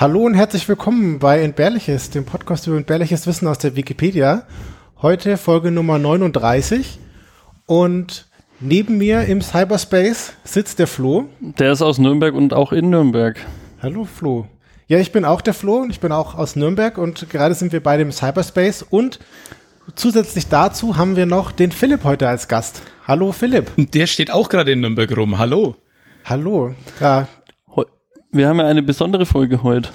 Hallo und herzlich willkommen bei Entbehrliches, dem Podcast über entbehrliches Wissen aus der Wikipedia. Heute Folge Nummer 39 und neben mir im Cyberspace sitzt der Flo. Der ist aus Nürnberg und auch in Nürnberg. Hallo Flo. Ja, ich bin auch der Flo und ich bin auch aus Nürnberg und gerade sind wir beide im Cyberspace und zusätzlich dazu haben wir noch den Philipp heute als Gast. Hallo Philipp. Der steht auch gerade in Nürnberg rum. Hallo. Hallo. Ja, wir haben ja eine besondere Folge heute.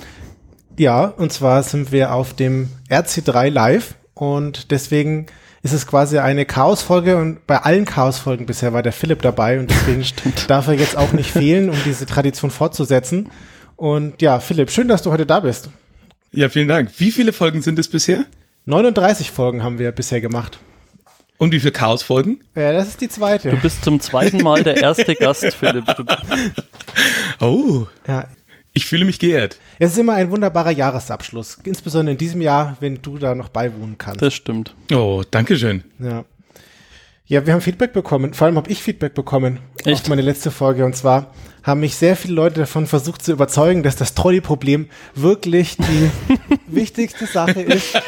Ja, und zwar sind wir auf dem RC3 Live und deswegen ist es quasi eine Chaos-Folge und bei allen Chaos-Folgen bisher war der Philipp dabei und deswegen darf er jetzt auch nicht fehlen, um diese Tradition fortzusetzen. Und ja, Philipp, schön, dass du heute da bist. Ja, vielen Dank. Wie viele Folgen sind es bisher? 39 Folgen haben wir bisher gemacht. Und wie viele Chaos-Folgen? Ja, das ist die zweite. Du bist zum zweiten Mal der erste Gast, Philipp. Du oh. Ja. Ich fühle mich geehrt. Es ist immer ein wunderbarer Jahresabschluss. Insbesondere in diesem Jahr, wenn du da noch beiwohnen kannst. Das stimmt. Oh, danke schön. Ja. Ja, wir haben Feedback bekommen. Vor allem habe ich Feedback bekommen Echt? auf meine letzte Folge. Und zwar haben mich sehr viele Leute davon versucht zu überzeugen, dass das Trolley-Problem wirklich die wichtigste Sache ist,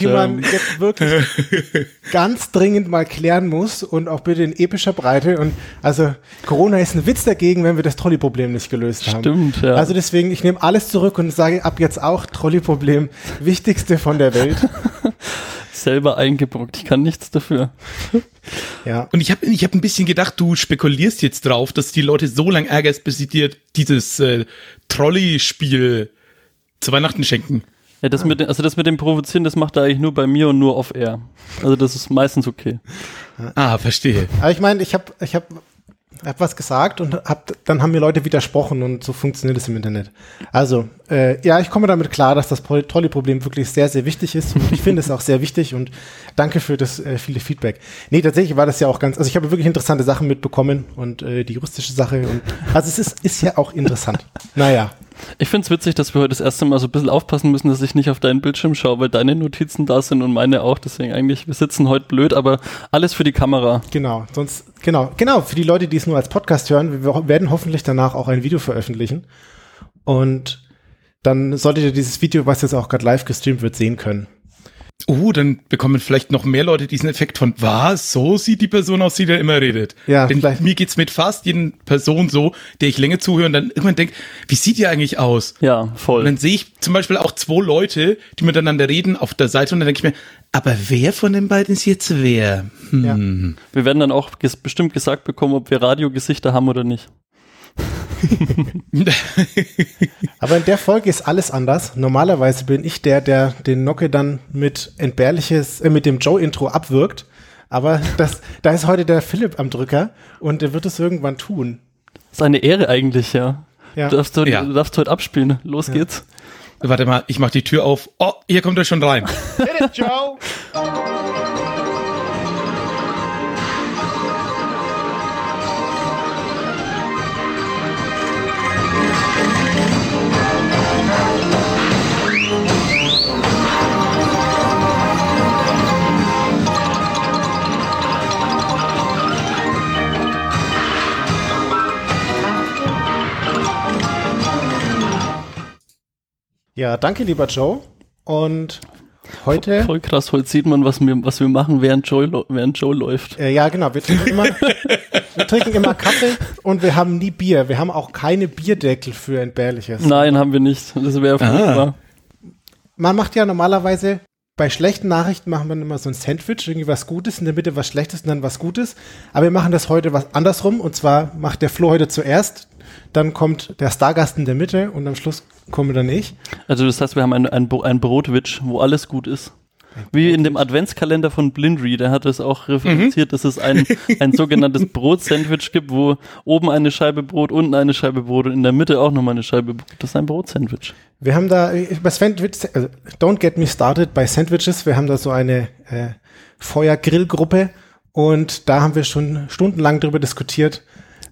die man ähm. jetzt wirklich ganz dringend mal klären muss und auch bitte in epischer Breite. Und also Corona ist ein Witz dagegen, wenn wir das Trolley-Problem nicht gelöst haben. Stimmt, ja. Also deswegen, ich nehme alles zurück und sage ab jetzt auch Trolley-Problem, wichtigste von der Welt. Selber eingebrockt, ich kann nichts dafür. Ja. Und ich habe ich hab ein bisschen gedacht, du spekulierst jetzt drauf, dass die Leute so lange ärgerst, bis sie dir dieses äh, Trolley-Spiel zu Weihnachten schenken. Ja, das mit, also das mit dem Provozieren, das macht er eigentlich nur bei mir und nur off-air. Also das ist meistens okay. Ah, verstehe. Aber ich meine, ich habe ich hab, hab was gesagt und hab, dann haben mir Leute widersprochen und so funktioniert es im Internet. Also, äh, ja, ich komme damit klar, dass das Trolley-Problem wirklich sehr, sehr wichtig ist und ich finde es auch sehr wichtig und danke für das äh, viele Feedback. Nee, tatsächlich war das ja auch ganz, also ich habe wirklich interessante Sachen mitbekommen und äh, die juristische Sache und also es ist, ist ja auch interessant. Naja. Ich finde es witzig, dass wir heute das erste Mal so ein bisschen aufpassen müssen, dass ich nicht auf deinen Bildschirm schaue, weil deine Notizen da sind und meine auch. Deswegen eigentlich, wir sitzen heute blöd, aber alles für die Kamera. Genau, sonst, genau, genau, für die Leute, die es nur als Podcast hören, wir werden hoffentlich danach auch ein Video veröffentlichen. Und dann solltet ihr dieses Video, was jetzt auch gerade live gestreamt wird, sehen können. Uh, dann bekommen vielleicht noch mehr Leute diesen Effekt von, was, so sieht die Person aus, die da immer redet. Ja, Denn vielleicht. mir geht's mit fast jeden Person so, der ich länger zuhöre und dann irgendwann denkt, wie sieht die eigentlich aus? Ja, voll. Und dann sehe ich zum Beispiel auch zwei Leute, die miteinander reden auf der Seite und dann denke ich mir, aber wer von den beiden ist jetzt wer? Hm. Ja. Wir werden dann auch ges bestimmt gesagt bekommen, ob wir Radiogesichter haben oder nicht. Aber in der Folge ist alles anders. Normalerweise bin ich der, der den Nocke dann mit entbehrliches, äh, mit dem Joe-Intro abwirkt. Aber das, da ist heute der Philipp am Drücker und der wird es irgendwann tun. Das ist eine Ehre eigentlich, ja. ja. Du, darfst, du, ja. du darfst heute abspielen. Los ja. geht's. Warte mal, ich mach die Tür auf. Oh, hier kommt er schon rein. Hit it, Joe! Ja, danke, lieber Joe. Und heute. Voll krass, heute sieht man, was wir, was wir machen, während Joe, während Joe läuft. Äh, ja, genau. Wir trinken, immer, wir trinken immer Kaffee und wir haben nie Bier. Wir haben auch keine Bierdeckel für entbehrliches. Nein, haben wir nicht. Das wäre furchtbar. Man macht ja normalerweise bei schlechten Nachrichten machen wir immer so ein Sandwich, irgendwie was Gutes, in der Mitte was Schlechtes und dann was Gutes. Aber wir machen das heute was andersrum. Und zwar macht der Flo heute zuerst, dann kommt der Stargast in der Mitte und am Schluss komme dann ich. Also das heißt, wir haben ein, ein, ein Brotwitch, wo alles gut ist. Wie in dem Adventskalender von Blindry, der hat es auch referenziert, mhm. dass es ein, ein sogenanntes Brotsandwich gibt, wo oben eine Scheibe Brot, unten eine Scheibe Brot und in der Mitte auch nochmal eine Scheibe Brot. Das ist ein Brotsandwich. Wir haben da bei Sandwich, also don't get me started bei Sandwiches, wir haben da so eine äh, Feuergrillgruppe und da haben wir schon stundenlang darüber diskutiert,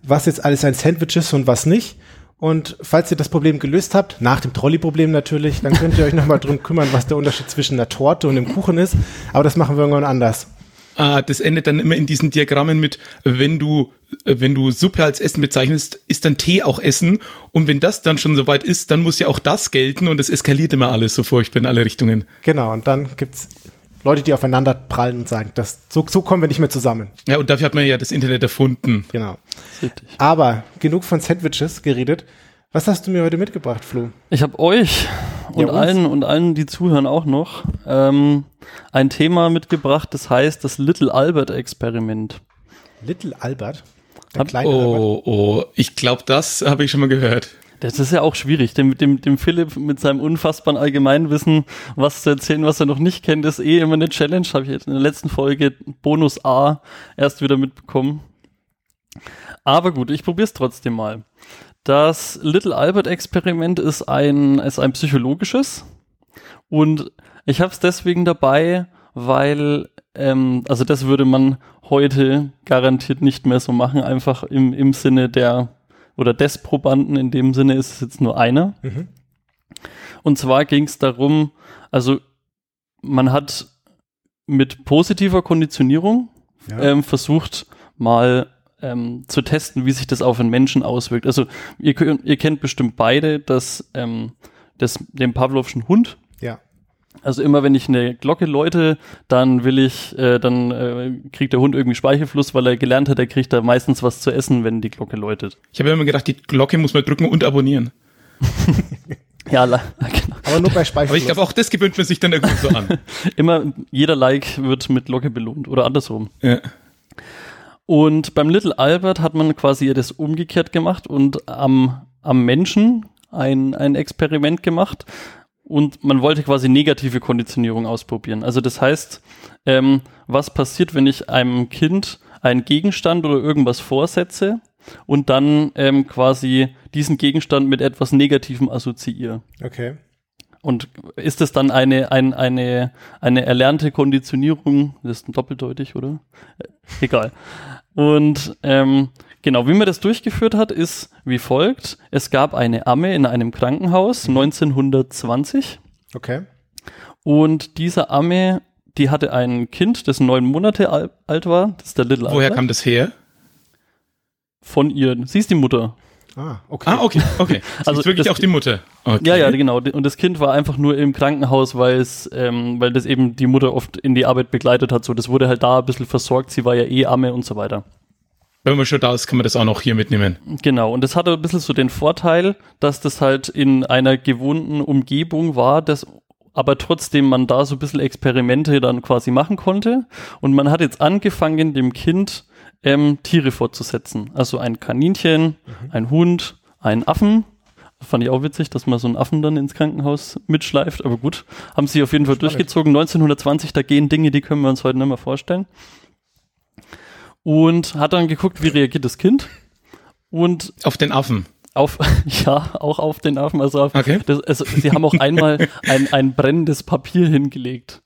was jetzt alles ein Sandwich ist und was nicht. Und falls ihr das Problem gelöst habt, nach dem Trolley-Problem natürlich, dann könnt ihr euch nochmal drum kümmern, was der Unterschied zwischen der Torte und dem Kuchen ist. Aber das machen wir irgendwann anders. Ah, das endet dann immer in diesen Diagrammen mit, wenn du, wenn du Suppe als Essen bezeichnest, ist dann Tee auch Essen. Und wenn das dann schon soweit ist, dann muss ja auch das gelten und es eskaliert immer alles so furchtbar in alle Richtungen. Genau, und dann gibt's Leute, die aufeinander prallen und sagen, das, so, so kommen wir nicht mehr zusammen. Ja, und dafür hat man ja das Internet erfunden. Genau. Aber genug von Sandwiches geredet. Was hast du mir heute mitgebracht, Flo? Ich habe euch und ja, allen und allen, die zuhören, auch noch ähm, ein Thema mitgebracht, das heißt das Little Albert Experiment. Little Albert? Der Hab, kleine oh, Albert? oh, ich glaube, das habe ich schon mal gehört. Das ist ja auch schwierig, dem, dem, dem Philipp mit seinem unfassbaren Allgemeinwissen was zu erzählen, was er noch nicht kennt, ist eh immer eine Challenge. Habe ich jetzt in der letzten Folge Bonus A erst wieder mitbekommen. Aber gut, ich probiere es trotzdem mal. Das Little Albert Experiment ist ein, ist ein psychologisches und ich habe es deswegen dabei, weil, ähm, also das würde man heute garantiert nicht mehr so machen, einfach im, im Sinne der oder des Probanden, in dem Sinne ist es jetzt nur einer. Mhm. Und zwar ging es darum, also man hat mit positiver Konditionierung ja. ähm, versucht, mal ähm, zu testen, wie sich das auf einen Menschen auswirkt. Also ihr, ihr kennt bestimmt beide das, ähm, das, den Pavlovschen Hund. Ja. Also immer wenn ich eine Glocke läute, dann will ich, äh, dann äh, kriegt der Hund irgendwie Speichelfluss, weil er gelernt hat, er kriegt da meistens was zu essen, wenn die Glocke läutet. Ich habe immer gedacht, die Glocke muss man drücken und abonnieren. ja, genau. Aber nur bei Speichelfluss. Aber ich glaube, auch das gewöhnt man sich dann irgendwie so an. immer, jeder Like wird mit Glocke belohnt oder andersrum. Ja. Und beim Little Albert hat man quasi das umgekehrt gemacht und am, am Menschen ein, ein Experiment gemacht und man wollte quasi negative Konditionierung ausprobieren. Also das heißt, ähm, was passiert, wenn ich einem Kind einen Gegenstand oder irgendwas vorsetze und dann ähm, quasi diesen Gegenstand mit etwas Negativem assoziiere. Okay. Und ist es dann eine, ein, eine, eine erlernte Konditionierung? Das ist doppeldeutig, oder? Äh, egal. Und ähm, genau, wie man das durchgeführt hat, ist wie folgt. Es gab eine Amme in einem Krankenhaus 1920. Mhm. Okay. Und diese Amme, die hatte ein Kind, das neun Monate alt war. Das ist der Little Woher Albert. kam das her? Von ihr. Sie ist die Mutter. Ah, okay. Ah, okay, okay. Das also wirklich das, auch die Mutter. Okay. Ja, ja, genau. Und das Kind war einfach nur im Krankenhaus, weil es, ähm, weil das eben die Mutter oft in die Arbeit begleitet hat. So, das wurde halt da ein bisschen versorgt. Sie war ja eh Amme und so weiter. Wenn man schon da ist, kann man das auch noch hier mitnehmen. Genau. Und das hatte ein bisschen so den Vorteil, dass das halt in einer gewohnten Umgebung war, dass aber trotzdem man da so ein bisschen Experimente dann quasi machen konnte. Und man hat jetzt angefangen, dem Kind ähm, Tiere fortzusetzen. Also ein Kaninchen, mhm. ein Hund, einen Affen. Fand ich auch witzig, dass man so einen Affen dann ins Krankenhaus mitschleift. Aber gut, haben sie auf jeden Fall Spannend. durchgezogen. 1920, da gehen Dinge, die können wir uns heute nicht mehr vorstellen. Und hat dann geguckt, wie reagiert das Kind. Und auf den Affen. Auf, ja, auch auf den Affen. Also, auf, okay. das, also sie haben auch einmal ein, ein brennendes Papier hingelegt.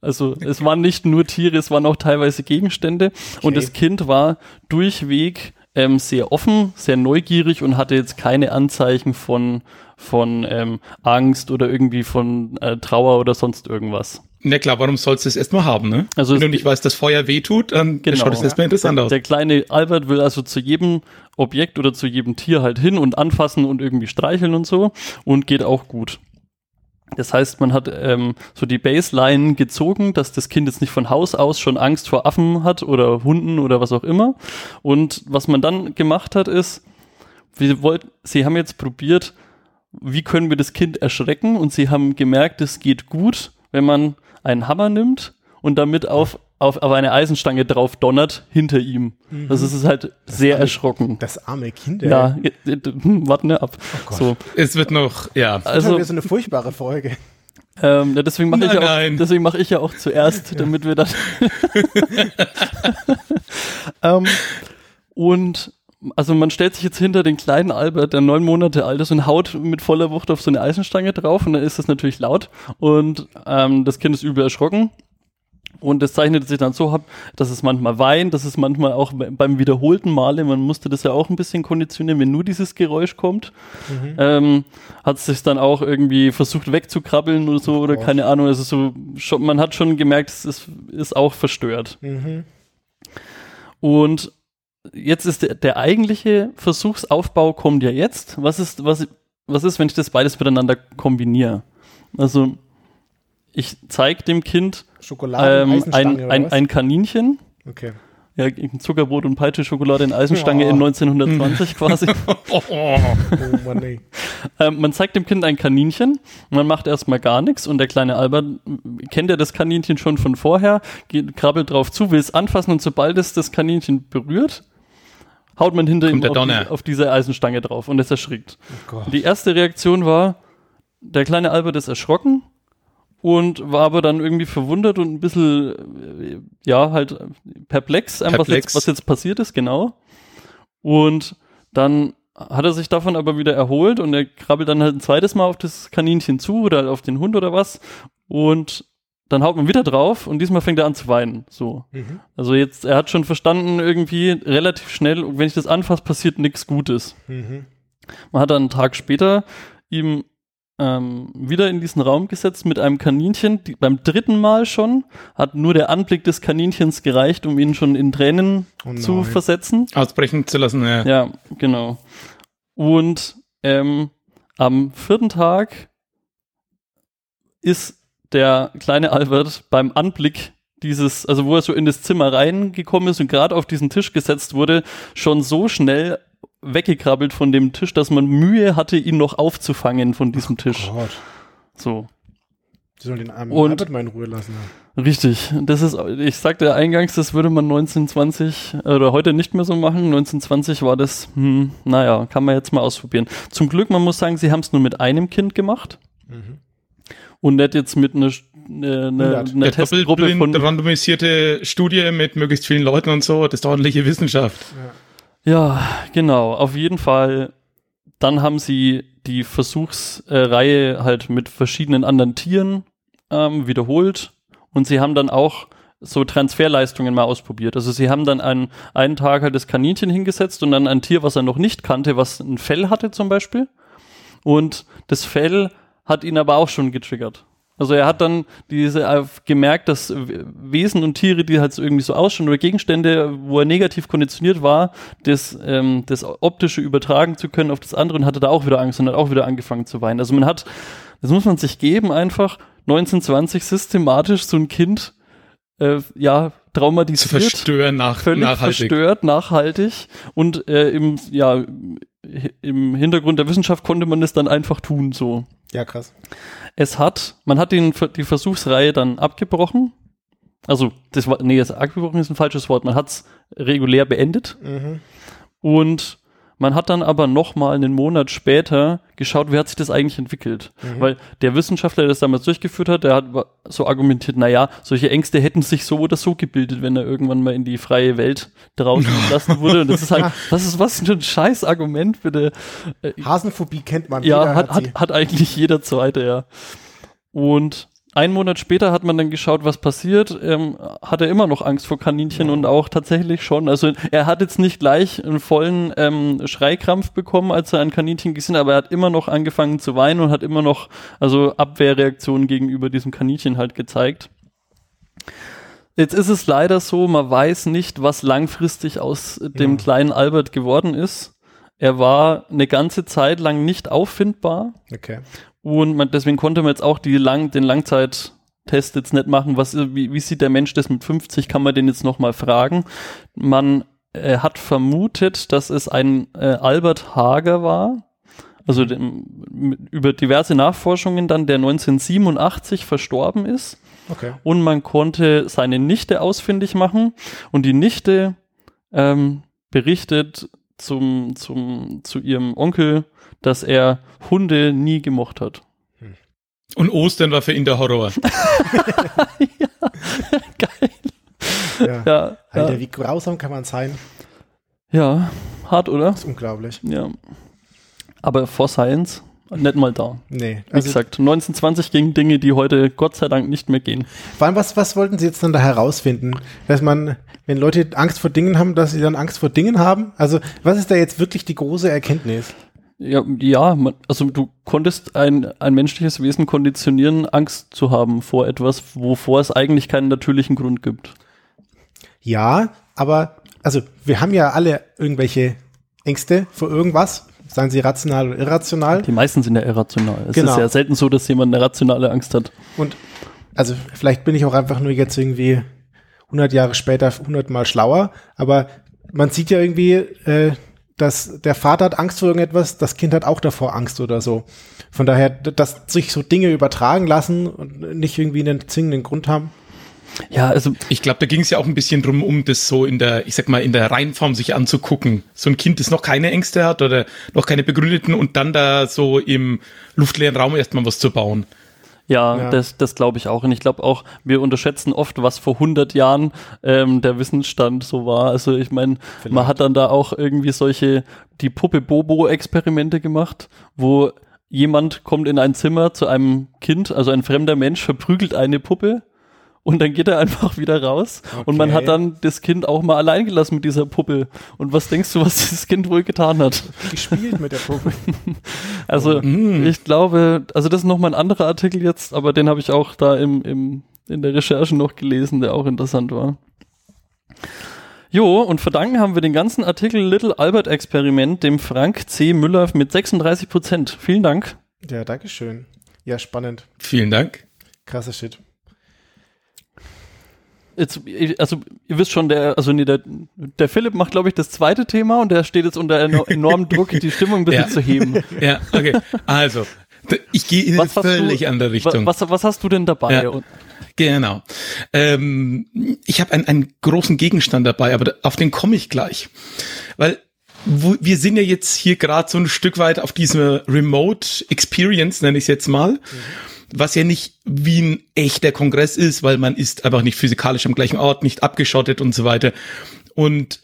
Also es waren nicht nur Tiere, es waren auch teilweise Gegenstände. Okay. Und das Kind war durchweg ähm, sehr offen, sehr neugierig und hatte jetzt keine Anzeichen von, von ähm, Angst oder irgendwie von äh, Trauer oder sonst irgendwas. Na klar, warum sollst du es erstmal haben, ne? Also Wenn du nicht weißt, dass Feuer weh tut, dann genau, schaut es erstmal interessant der, aus. Der kleine Albert will also zu jedem Objekt oder zu jedem Tier halt hin und anfassen und irgendwie streicheln und so und geht auch gut. Das heißt, man hat ähm, so die Baseline gezogen, dass das Kind jetzt nicht von Haus aus schon Angst vor Affen hat oder Hunden oder was auch immer. Und was man dann gemacht hat, ist, wir wollten, sie haben jetzt probiert, wie können wir das Kind erschrecken? Und sie haben gemerkt, es geht gut, wenn man einen Hammer nimmt und damit auf auf, auf eine Eisenstange drauf donnert hinter ihm. Mhm. Das ist halt das sehr arme, erschrocken. Das arme Kind. Ey. Ja, hm, warte ne ab. Oh so. Es wird noch, ja. Also das ist so eine furchtbare Folge. Ähm, deswegen mache ich, ja auch, deswegen mach ich ja auch zuerst, ja. damit wir das. ähm, und also man stellt sich jetzt hinter den kleinen Albert, der neun Monate alt ist, und haut mit voller Wucht auf so eine Eisenstange drauf und dann ist das natürlich laut und ähm, das Kind ist übel erschrocken Und es zeichnet sich dann so ab, dass es manchmal weint, dass es manchmal auch beim wiederholten Male, man musste das ja auch ein bisschen konditionieren, wenn nur dieses Geräusch kommt, mhm. ähm, hat es sich dann auch irgendwie versucht wegzukrabbeln oder so, oder oh. keine Ahnung. Also so, schon, man hat schon gemerkt, es ist, ist auch verstört. Mhm. Und jetzt ist der, der eigentliche Versuchsaufbau kommt ja jetzt. Was ist, was, was ist, wenn ich das beides miteinander kombiniere? Also, ich zeige dem Kind ähm, ein, ein, ein Kaninchen. Okay. Ja, Zuckerbrot und Peitsche, Schokolade in Eisenstange oh. in 1920 quasi. oh, oh Mann, ey. ähm, man zeigt dem Kind ein Kaninchen, man macht erstmal gar nichts und der kleine Albert kennt ja das Kaninchen schon von vorher, geht, krabbelt drauf zu, will es anfassen und sobald es das Kaninchen berührt, haut man hinter ihm auf, die, auf, diese Eisenstange drauf und es erschrickt. Oh die erste Reaktion war, der kleine Albert ist erschrocken und war aber dann irgendwie verwundert und ein bisschen, ja, halt perplex, perplex. Was, jetzt, was jetzt passiert ist, genau. Und dann hat er sich davon aber wieder erholt und er krabbelt dann halt ein zweites Mal auf das Kaninchen zu oder halt auf den Hund oder was und dann haut man wieder drauf und diesmal fängt er an zu weinen. So. Mhm. Also jetzt, er hat schon verstanden, irgendwie relativ schnell, wenn ich das anfasse, passiert nichts Gutes. Mhm. Man hat dann einen Tag später ihm ähm, wieder in diesen Raum gesetzt mit einem Kaninchen, die, beim dritten Mal schon, hat nur der Anblick des Kaninchens gereicht, um ihn schon in Tränen oh zu versetzen. Ausbrechen zu lassen, ja. Ja, genau. Und ähm, am vierten Tag ist der kleine Albert beim Anblick dieses, also wo er so in das Zimmer reingekommen ist und gerade auf diesen Tisch gesetzt wurde, schon so schnell weggekrabbelt von dem Tisch, dass man Mühe hatte, ihn noch aufzufangen von diesem Ach Tisch. Gott. So. Sie sollen den armen und, Albert mal in Ruhe lassen. Richtig. Das ist, ich sagte eingangs, das würde man 1920 oder heute nicht mehr so machen. 1920 war das, hm, naja, kann man jetzt mal ausprobieren. Zum Glück, man muss sagen, sie haben es nur mit einem Kind gemacht. Mhm. Und nicht jetzt mit einer eine, eine, eine Testgruppe von randomisierte Studie mit möglichst vielen Leuten und so, das ist ordentliche Wissenschaft. Ja. Ja, genau, auf jeden Fall. Dann haben sie die Versuchsreihe halt mit verschiedenen anderen Tieren ähm, wiederholt und sie haben dann auch so Transferleistungen mal ausprobiert. Also sie haben dann einen, einen Tag halt das Kaninchen hingesetzt und dann ein Tier, was er noch nicht kannte, was ein Fell hatte zum Beispiel. Und das Fell hat ihn aber auch schon getriggert. Also er hat dann diese äh, gemerkt, dass Wesen und Tiere, die halt so irgendwie so ausschauen oder Gegenstände, wo er negativ konditioniert war, das, ähm, das optische übertragen zu können auf das andere und hatte da auch wieder Angst und hat auch wieder angefangen zu weinen. Also man hat, das muss man sich geben, einfach 1920 systematisch so ein Kind äh, ja traumatisiert, zu verstören nach, völlig nachhaltig. verstört, nachhaltig und äh, im ja im Hintergrund der Wissenschaft konnte man es dann einfach tun so. Ja krass. Es hat, man hat den, die Versuchsreihe dann abgebrochen. Also, das war, nee, das abgebrochen ist ein falsches Wort. Man hat es regulär beendet. Mhm. Und man hat dann aber noch mal einen Monat später geschaut, wie hat sich das eigentlich entwickelt. Mhm. Weil der Wissenschaftler, der das damals durchgeführt hat, der hat so argumentiert, na ja, solche Ängste hätten sich so oder so gebildet, wenn er irgendwann mal in die freie Welt draußen gelassen wurde. Und das ist halt, was ist was für ein scheiß Argument, bitte. Äh, Hasenphobie kennt man. Ja, hat, hat, hat eigentlich jeder zweite, ja. Und ein Monat später hat man dann geschaut, was passiert. Ähm, hat er immer noch Angst vor Kaninchen ja. und auch tatsächlich schon. Also er hat jetzt nicht gleich einen vollen ähm, Schreikrampf bekommen, als er ein Kaninchen gesehen hat, aber er hat immer noch angefangen zu weinen und hat immer noch also Abwehrreaktionen gegenüber diesem Kaninchen halt gezeigt. Jetzt ist es leider so, man weiß nicht, was langfristig aus dem ja. kleinen Albert geworden ist. Er war eine ganze Zeit lang nicht auffindbar. Okay. Und man, deswegen konnte man jetzt auch die lang, den Langzeittest jetzt nicht machen. Was, wie, wie sieht der Mensch das mit 50? Kann man den jetzt nochmal fragen? Man äh, hat vermutet, dass es ein äh, Albert Hager war. Also dem, über diverse Nachforschungen dann, der 1987 verstorben ist. Okay. Und man konnte seine Nichte ausfindig machen. Und die Nichte ähm, berichtet zum, zum, zu ihrem Onkel, dass er Hunde nie gemocht hat. Und Ostern war für ihn der Horror. ja, geil. Ja. ja Alter, ja. wie grausam kann man sein? Ja, hart, oder? Das ist unglaublich. Ja. Aber for Science, nicht mal da. Nee. Also Wie gesagt, 1920 gingen Dinge, die heute Gott sei Dank nicht mehr gehen. Vor allem, was, was wollten Sie jetzt dann da herausfinden? Dass man, wenn Leute Angst vor Dingen haben, dass sie dann Angst vor Dingen haben? Also, was ist da jetzt wirklich die große Erkenntnis? Ja, ja, man, also du konntest ein, ein menschliches Wesen konditionieren, Angst zu haben vor etwas, wovor es eigentlich keinen natürlichen Grund gibt. Ja, aber, also wir haben ja alle irgendwelche Ängste vor irgendwas, seien sie rational oder irrational. Die meisten sind ja irrational. Es genau. ist ja selten so, dass jemand eine rationale Angst hat. Und also vielleicht bin ich auch einfach nur jetzt irgendwie 100 Jahre später 100 Mal schlauer, aber man sieht ja irgendwie, äh, dass der Vater hat Angst vor irgendetwas, das Kind hat auch davor Angst oder so. Von daher, dass sich so Dinge übertragen lassen und nicht irgendwie einen zwingenden Grund haben. Ja, also ich glaube, da ging es ja auch ein bisschen drum, um das so in der, ich sag mal, in der Reihenform sich anzugucken. So ein Kind, das noch keine Ängste hat oder noch keine begründeten und dann da so im luftleeren Raum erstmal was zu bauen. Ja, ja, das, das glaube ich auch. Und ich glaube auch, wir unterschätzen oft, was vor 100 Jahren ähm, der Wissensstand so war. Also ich meine, man hat dann da auch irgendwie solche, die Puppe-Bobo-Experimente gemacht, wo jemand kommt in ein Zimmer zu einem Kind, also ein fremder Mensch verprügelt eine Puppe und dann geht er einfach wieder raus okay. und man hat dann das Kind auch mal allein gelassen mit dieser Puppe. Und was denkst du, was dieses Kind wohl getan hat? Gespielt mit der Puppe. also oh. ich glaube, also das ist nochmal ein anderer Artikel jetzt, aber den habe ich auch da im, im, in der Recherche noch gelesen, der auch interessant war. Jo, und verdanken haben wir den ganzen Artikel Little Albert Experiment dem Frank C. Müller mit 36 Prozent. Vielen Dank. Ja, danke schön. Ja, spannend. Vielen Dank. Krasser Shit jetzt, also ihr wisst schon, der, also nee, der, der Philipp macht, glaube ich, das zweite Thema und der steht jetzt unter enormem Druck, die Stimmung ein bisschen ja. zu heben. Ja, okay. Also, ich gehe in eine völlig du, andere Richtung. Was, was hast du denn dabei? Ja. Genau. Ähm, ich habe einen, einen großen Gegenstand dabei, aber auf den komme ich gleich. Weil wo, wir sind ja jetzt hier gerade so ein Stück weit auf diese Remote Experience, nenne ich es jetzt mal. Mhm was ja nicht wie ein echter Kongress ist, weil man ist einfach nicht physikalisch am gleichen Ort, nicht abgeschottet und so weiter. Und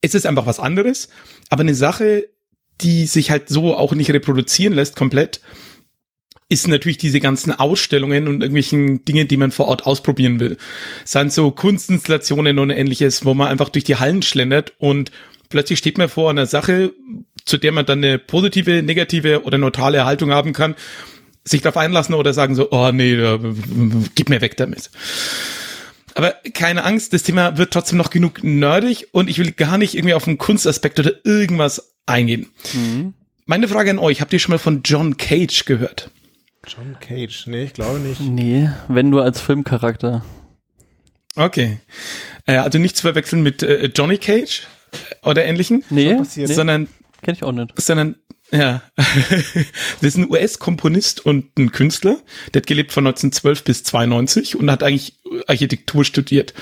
es ist einfach was anderes, aber eine Sache, die sich halt so auch nicht reproduzieren lässt komplett, ist natürlich diese ganzen Ausstellungen und irgendwelchen Dinge, die man vor Ort ausprobieren will. Sind so Kunstinstallationen und ähnliches, wo man einfach durch die Hallen schlendert und plötzlich steht man vor einer Sache, zu der man dann eine positive, negative oder neutrale Haltung haben kann sich darauf einlassen oder sagen so, oh nee, gib mir weg damit. Aber keine Angst, das Thema wird trotzdem noch genug nerdig und ich will gar nicht irgendwie auf einen Kunstaspekt oder irgendwas eingehen. Mhm. Meine Frage an euch, habt ihr schon mal von John Cage gehört? John Cage? Nee, ich glaube nicht. Nee, wenn nur als Filmcharakter. Okay. Äh, also nicht zu verwechseln mit äh, Johnny Cage oder ähnlichen. Nee, nee. sondern kenn ich auch nicht. Sondern ja, das ist ein US-Komponist und ein Künstler. Der hat gelebt von 1912 bis 92 und hat eigentlich Architektur studiert.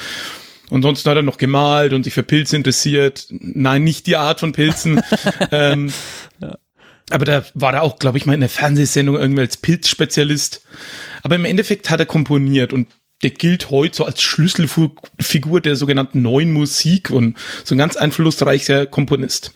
Und sonst hat er noch gemalt und sich für Pilze interessiert. Nein, nicht die Art von Pilzen. ähm, ja. Aber da war er auch, glaube ich, mal in der Fernsehsendung irgendwie als Pilzspezialist. Aber im Endeffekt hat er komponiert und der gilt heute so als Schlüsselfigur der sogenannten neuen Musik und so ein ganz einflussreicher Komponist.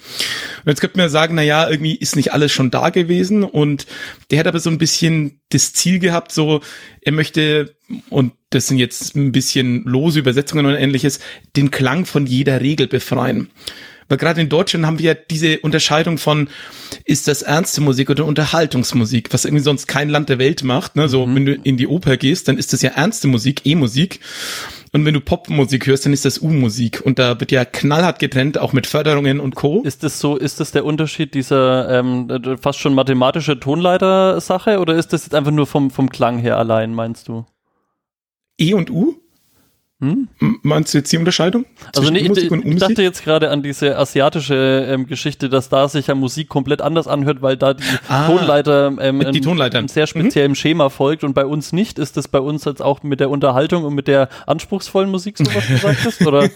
Und jetzt könnte man sagen, na ja, irgendwie ist nicht alles schon da gewesen und der hat aber so ein bisschen das Ziel gehabt, so er möchte und das sind jetzt ein bisschen lose Übersetzungen und ähnliches, den Klang von jeder Regel befreien. Weil gerade in Deutschland haben wir diese Unterscheidung von, ist das ernste Musik oder Unterhaltungsmusik, was irgendwie sonst kein Land der Welt macht. Ne? So, mhm. wenn du in die Oper gehst, dann ist das ja ernste Musik, E-Musik. Und wenn du Popmusik hörst, dann ist das U-Musik. Und da wird ja knallhart getrennt, auch mit Förderungen und Co. Ist das so, ist das der Unterschied dieser ähm, fast schon mathematische Tonleiter-Sache oder ist das jetzt einfach nur vom, vom Klang her allein, meinst du? E und U? Hm? Meinst du jetzt die Unterscheidung? Also nee, ich, ich dachte jetzt gerade an diese asiatische ähm, Geschichte, dass da sich ja Musik komplett anders anhört, weil da die ah, Tonleiter, ähm, die Tonleiter. einem sehr speziellen mhm. Schema folgt und bei uns nicht. Ist das bei uns jetzt auch mit der Unterhaltung und mit der anspruchsvollen Musik so, was du sagtest? Oder?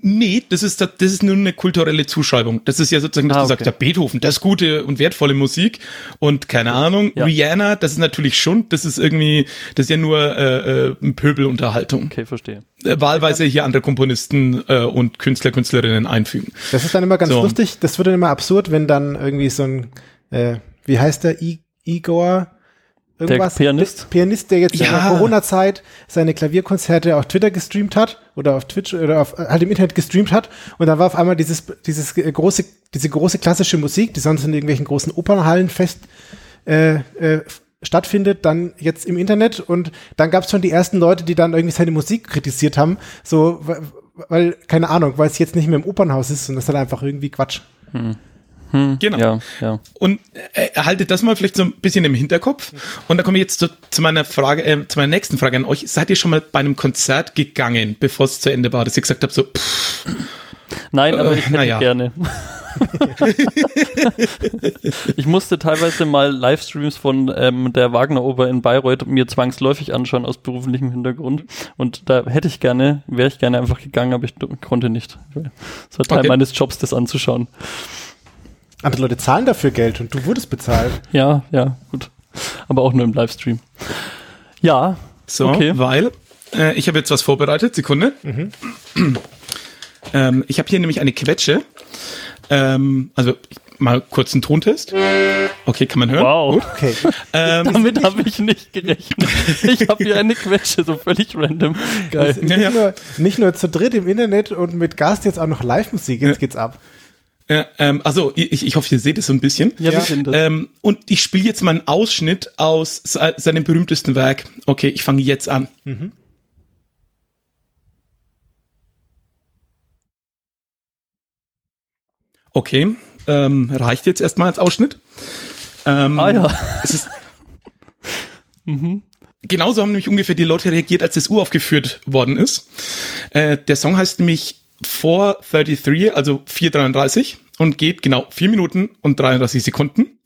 nee, das ist, das ist nur eine kulturelle Zuschreibung. Das ist ja sozusagen, dass ah, du okay. sagst, ja, Beethoven, das ist gute und wertvolle Musik und keine Ahnung, ja. Rihanna, das ist natürlich schon, das ist irgendwie, das ist ja nur äh, äh, Pöbelunterhaltung. Okay, verstehe. Äh, wahlweise hier andere Komponisten äh, und Künstler, Künstlerinnen einfügen. Das ist dann immer ganz so. lustig. Das wird dann immer absurd, wenn dann irgendwie so ein äh, wie heißt der, I Igor? Irgendwas, der Pianist. Pianist, der jetzt ja. in der Corona-Zeit seine Klavierkonzerte auf Twitter gestreamt hat oder auf Twitch oder auf, halt im Internet gestreamt hat und da war auf einmal dieses, dieses große, diese große klassische Musik, die sonst in irgendwelchen großen Opernhallen fest äh, äh, stattfindet, dann jetzt im Internet und dann gab es schon die ersten Leute, die dann irgendwie seine Musik kritisiert haben, so, weil, keine Ahnung, weil es jetzt nicht mehr im Opernhaus ist und das ist dann einfach irgendwie Quatsch. Hm. Hm, genau. Ja, ja. Und äh, haltet das mal vielleicht so ein bisschen im Hinterkopf. Und da komme ich jetzt zu, zu meiner Frage, äh, zu meiner nächsten Frage an euch. Seid ihr schon mal bei einem Konzert gegangen, bevor es zu Ende war, dass ihr gesagt habt, so, pff, Nein, aber ich hätte ja. gerne. ich musste teilweise mal Livestreams von ähm, der Wagner-Oper in Bayreuth mir zwangsläufig anschauen aus beruflichem Hintergrund. Und da hätte ich gerne, wäre ich gerne einfach gegangen, aber ich konnte nicht. Es war Teil okay. meines Jobs, das anzuschauen. Andere Leute zahlen dafür Geld und du wurdest bezahlt. Ja, ja, gut. Aber auch nur im Livestream. Ja. So, okay. weil äh, ich habe jetzt was vorbereitet. Sekunde. Mhm. Ähm, ich habe hier nämlich eine Quetsche. Ähm, also mal kurz einen Tontest. Okay, kann man hören? Wow. Gut. Okay. Ähm, Damit habe ich nicht gerechnet. Ich habe hier eine Quetsche, so völlig random. Geil. Nicht, ja. nur, nicht nur zu dritt im Internet und mit Gast jetzt auch noch Live-Musik. Jetzt ja. geht's ab. Ja, ähm, also ich, ich hoffe, ihr seht es so ein bisschen. Ja, wir sehen das. Ähm, und ich spiele jetzt mal einen Ausschnitt aus seinem berühmtesten Werk. Okay, ich fange jetzt an. Mhm. Okay, ähm, reicht jetzt erstmal als Ausschnitt. Ähm, ah ja. Es ist, mhm. Genauso haben nämlich ungefähr die Leute reagiert, als das uraufgeführt worden ist. Äh, der Song heißt nämlich 433, also 433 und geht genau 4 Minuten und 33 Sekunden.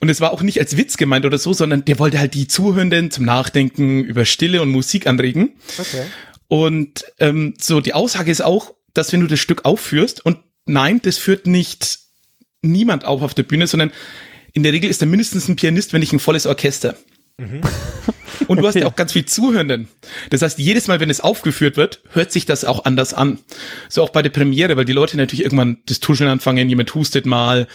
Und es war auch nicht als Witz gemeint oder so, sondern der wollte halt die Zuhörenden zum Nachdenken über Stille und Musik anregen. Okay. Und ähm, so die Aussage ist auch, dass wenn du das Stück aufführst und nein, das führt nicht niemand auf auf der Bühne, sondern in der Regel ist da mindestens ein Pianist, wenn nicht ein volles Orchester. Mhm. Und du hast ja auch ganz viel Zuhörenden. Das heißt, jedes Mal, wenn es aufgeführt wird, hört sich das auch anders an. So auch bei der Premiere, weil die Leute natürlich irgendwann das Tuscheln anfangen, jemand hustet mal.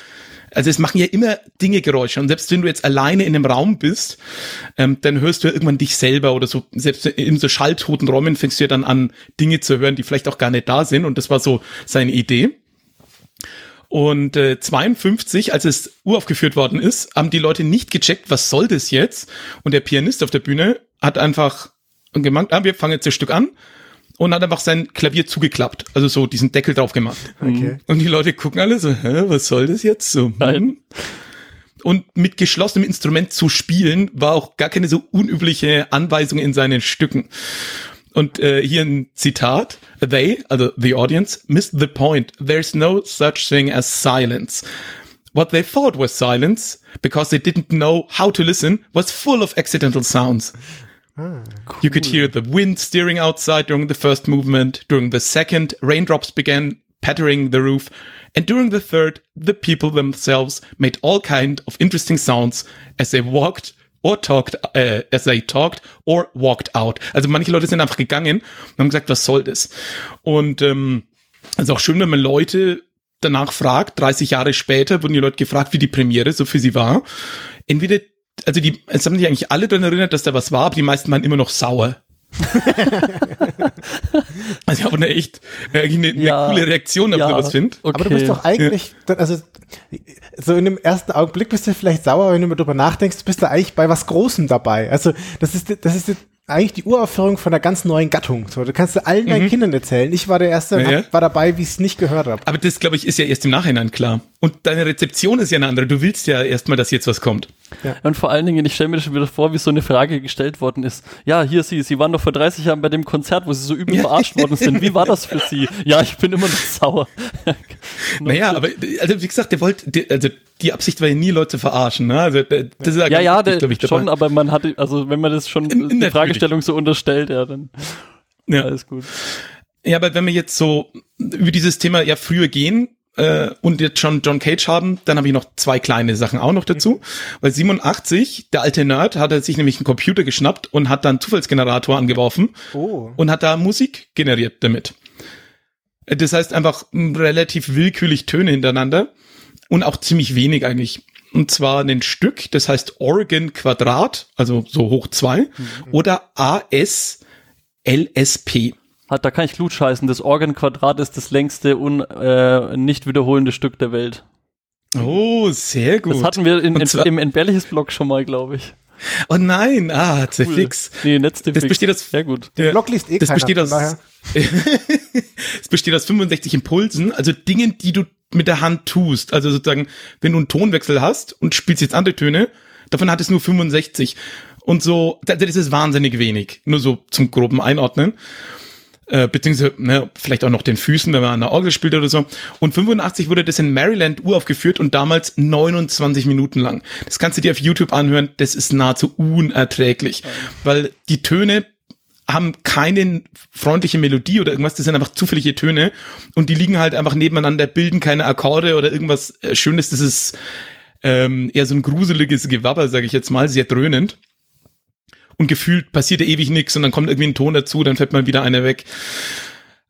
Also es machen ja immer Dinge Geräusche. Und selbst wenn du jetzt alleine in einem Raum bist, ähm, dann hörst du ja irgendwann dich selber oder so, selbst in so schalltoten Räumen fängst du ja dann an, Dinge zu hören, die vielleicht auch gar nicht da sind. Und das war so seine Idee. Und äh, 52, als es uraufgeführt worden ist, haben die Leute nicht gecheckt, was soll das jetzt? Und der Pianist auf der Bühne hat einfach gemeint, ah, wir fangen jetzt das Stück an und hat einfach sein Klavier zugeklappt, also so diesen Deckel drauf gemacht. Okay. Und die Leute gucken alle so, hä, was soll das jetzt so? Nein. Und mit geschlossenem Instrument zu spielen, war auch gar keine so unübliche Anweisung in seinen Stücken. Und äh, hier ein Zitat. They, also the audience, missed the point. There's no such thing as silence. What they thought was silence, because they didn't know how to listen, was full of accidental sounds. Ah, cool. You could hear the wind steering outside during the first movement. During the second, raindrops began pattering the roof. And during the third, the people themselves made all kind of interesting sounds as they walked or talked, äh, as they talked or walked out. Also manche Leute sind einfach gegangen und haben gesagt, was soll das? Und ähm, also auch schön, wenn man Leute danach fragt, 30 Jahre später wurden die Leute gefragt, wie die Premiere so für sie war. Entweder, also die, es haben sich eigentlich alle daran erinnert, dass da was war, aber die meisten waren immer noch sauer. also ich habe eine echt eine, eine ja, coole Reaktion, ob ja, sowas finde. Okay. Aber du bist doch eigentlich, also so in dem ersten Augenblick bist du vielleicht sauer, wenn du mal drüber nachdenkst, bist du eigentlich bei was Großem dabei. Also das ist, das ist eigentlich die Uraufführung von einer ganz neuen Gattung. So, du kannst du allen deinen mhm. Kindern erzählen. Ich war der Erste, ja, ja. war dabei, wie ich es nicht gehört habe. Aber das, glaube ich, ist ja erst im Nachhinein klar. Und deine Rezeption ist ja eine andere. Du willst ja erstmal, dass jetzt was kommt. Ja. Und vor allen Dingen, ich stelle mir das schon wieder vor, wie so eine Frage gestellt worden ist. Ja, hier Sie, Sie waren doch vor 30 Jahren bei dem Konzert, wo Sie so übel verarscht worden sind. Wie war das für Sie? Ja, ich bin immer noch sauer. naja, aber also wie gesagt, der wollte, also die Absicht war ja nie, Leute zu verarschen. Ne? Also, das ist ja, ja, ja der, ich, schon, aber man hatte, also wenn man das schon in, in die Fragestellung so unterstellt, ja, dann ja. alles gut. Ja, aber wenn wir jetzt so über dieses Thema ja früher gehen äh, und jetzt schon John Cage haben, dann habe ich noch zwei kleine Sachen auch noch dazu. Mhm. Weil 87, der alte Nerd, hat er sich nämlich einen Computer geschnappt und hat dann Zufallsgenerator angeworfen oh. und hat da Musik generiert damit. Das heißt einfach relativ willkürlich Töne hintereinander und auch ziemlich wenig eigentlich. und zwar ein Stück, das heißt Organ Quadrat, also so hoch zwei, mhm. oder AS LSP. Hat, da kann ich Glut scheißen. Das Organ Quadrat ist das längste und äh, nicht wiederholende Stück der Welt. Oh, sehr gut. Das hatten wir in, in, im Entbehrliches Blog schon mal, glaube ich. Oh nein, ah. Cool. Nee, Netztefix. Das besteht aus, sehr gut. Der Blog liest eh das keiner, besteht aus, es besteht aus 65 Impulsen, also Dingen, die du mit der Hand tust. Also sozusagen, wenn du einen Tonwechsel hast und spielst jetzt andere Töne, davon hat es nur 65. Und so, das ist wahnsinnig wenig. Nur so zum groben Einordnen äh, beziehungsweise ne, vielleicht auch noch den Füßen, wenn man an der Orgel spielt oder so. Und 85 wurde das in Maryland uraufgeführt und damals 29 Minuten lang. Das kannst du dir auf YouTube anhören, das ist nahezu unerträglich, weil die Töne haben keine freundliche Melodie oder irgendwas, das sind einfach zufällige Töne. Und die liegen halt einfach nebeneinander, bilden keine Akkorde oder irgendwas äh, Schönes, das ist ähm, eher so ein gruseliges Gewabber, sage ich jetzt mal, sehr dröhnend und gefühlt passiert ja ewig nichts und dann kommt irgendwie ein Ton dazu, dann fällt mal wieder einer weg.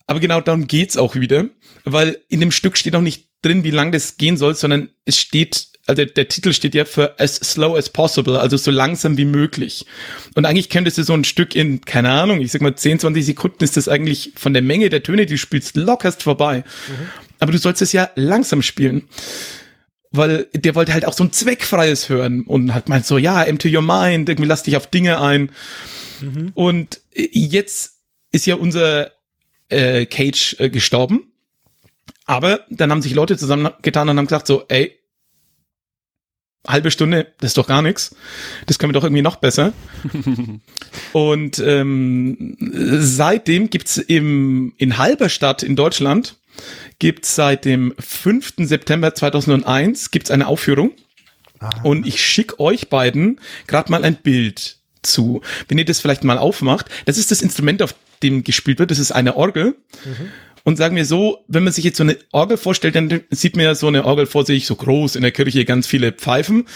Aber genau darum geht's auch wieder, weil in dem Stück steht auch nicht drin, wie lang das gehen soll, sondern es steht, also der Titel steht ja für as slow as possible, also so langsam wie möglich. Und eigentlich könntest du so ein Stück in, keine Ahnung, ich sag mal 10, 20 Sekunden ist das eigentlich von der Menge der Töne, die du spielst, lockerst vorbei. Mhm. Aber du sollst es ja langsam spielen weil der wollte halt auch so ein zweckfreies hören und hat meint so, ja, empty your mind, irgendwie lass dich auf Dinge ein. Mhm. Und jetzt ist ja unser äh, Cage äh, gestorben. Aber dann haben sich Leute zusammengetan und haben gesagt so, ey, halbe Stunde, das ist doch gar nichts. Das können wir doch irgendwie noch besser. und ähm, seitdem gibt's im, in Halberstadt in Deutschland gibt seit dem 5. September 2001 gibt's eine Aufführung. Aha. Und ich schicke euch beiden gerade mal ein Bild zu. Wenn ihr das vielleicht mal aufmacht, das ist das Instrument, auf dem gespielt wird. Das ist eine Orgel. Mhm. Und sagen wir so, wenn man sich jetzt so eine Orgel vorstellt, dann sieht man ja so eine Orgel vor sich, so groß in der Kirche, ganz viele Pfeifen.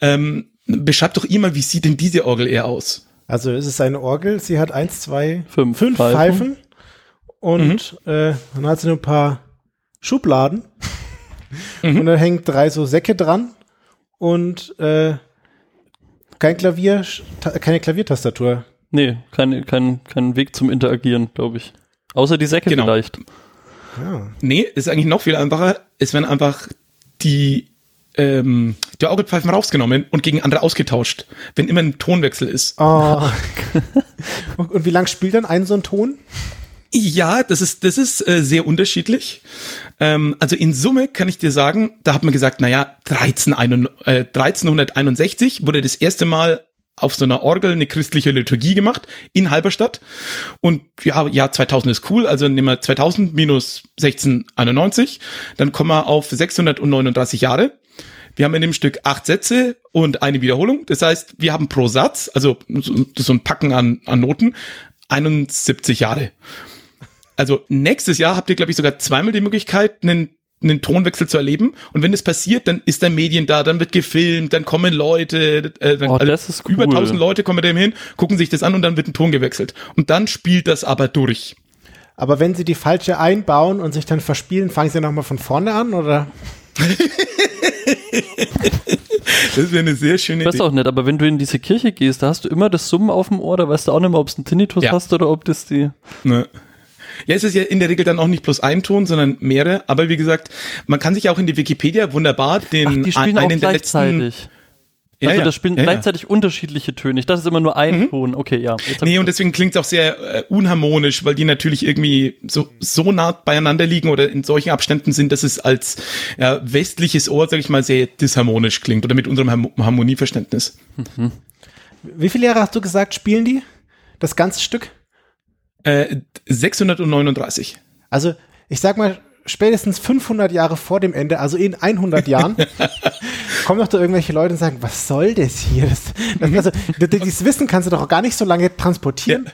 Ähm, beschreibt doch mal, wie sieht denn diese Orgel eher aus? Also es ist eine Orgel, sie hat eins, zwei, fünf, fünf Pfeifen. Pfeifen und mhm. äh, dann hat sie nur ein paar Schubladen mhm. und da hängen drei so Säcke dran und äh, kein Klavier, keine Klaviertastatur. Nee, kein, kein, kein Weg zum Interagieren, glaube ich. Außer die Säcke genau. vielleicht. Ja. Nee, ist eigentlich noch viel einfacher. Es werden einfach die ähm, die Orgelpfeifen rausgenommen und gegen andere ausgetauscht, wenn immer ein Tonwechsel ist. Oh. und wie lang spielt dann ein so ein Ton? Ja, das ist, das ist äh, sehr unterschiedlich. Ähm, also in Summe kann ich dir sagen, da hat man gesagt, naja, 13, äh, 1361 wurde das erste Mal auf so einer Orgel eine christliche Liturgie gemacht in Halberstadt. Und ja, ja, 2000 ist cool, also nehmen wir 2000 minus 1691, dann kommen wir auf 639 Jahre. Wir haben in dem Stück acht Sätze und eine Wiederholung. Das heißt, wir haben pro Satz, also so ein Packen an, an Noten, 71 Jahre. Also nächstes Jahr habt ihr, glaube ich, sogar zweimal die Möglichkeit, einen einen Tonwechsel zu erleben. Und wenn das passiert, dann ist da Medien da, dann wird gefilmt, dann kommen Leute, äh, dann, oh, also cool. über 1000 Leute kommen dem hin, gucken sich das an und dann wird ein Ton gewechselt. Und dann spielt das aber durch. Aber wenn sie die falsche einbauen und sich dann verspielen, fangen sie nochmal von vorne an, oder? das wäre eine sehr schöne Idee. Ich weiß auch nicht, aber wenn du in diese Kirche gehst, da hast du immer das Summen auf dem Ohr, da weißt du auch nicht mehr, ob es ein Tinnitus ja. hast oder ob das die... Ne. Ja, es ist ja in der Regel dann auch nicht bloß ein Ton, sondern mehrere. Aber wie gesagt, man kann sich auch in die Wikipedia wunderbar den Ach, die spielen einen auch gleichzeitig. Ja, also ja, das spielen ja, gleichzeitig ja. unterschiedliche Töne. Ich dachte, es ist immer nur ein mhm. Ton. Okay, ja. Nee, und deswegen klingt es auch sehr äh, unharmonisch, weil die natürlich irgendwie so, so nah beieinander liegen oder in solchen Abständen sind, dass es als ja, westliches Ohr, sag ich mal, sehr disharmonisch klingt oder mit unserem Harmonieverständnis. Mhm. Wie viele Jahre hast du gesagt, spielen die? Das ganze Stück? Äh, 639. Also, ich sag mal, spätestens 500 Jahre vor dem Ende, also in 100 Jahren, kommen doch da irgendwelche Leute und sagen, was soll das hier? Das, das, also, dieses Wissen kannst du doch auch gar nicht so lange transportieren.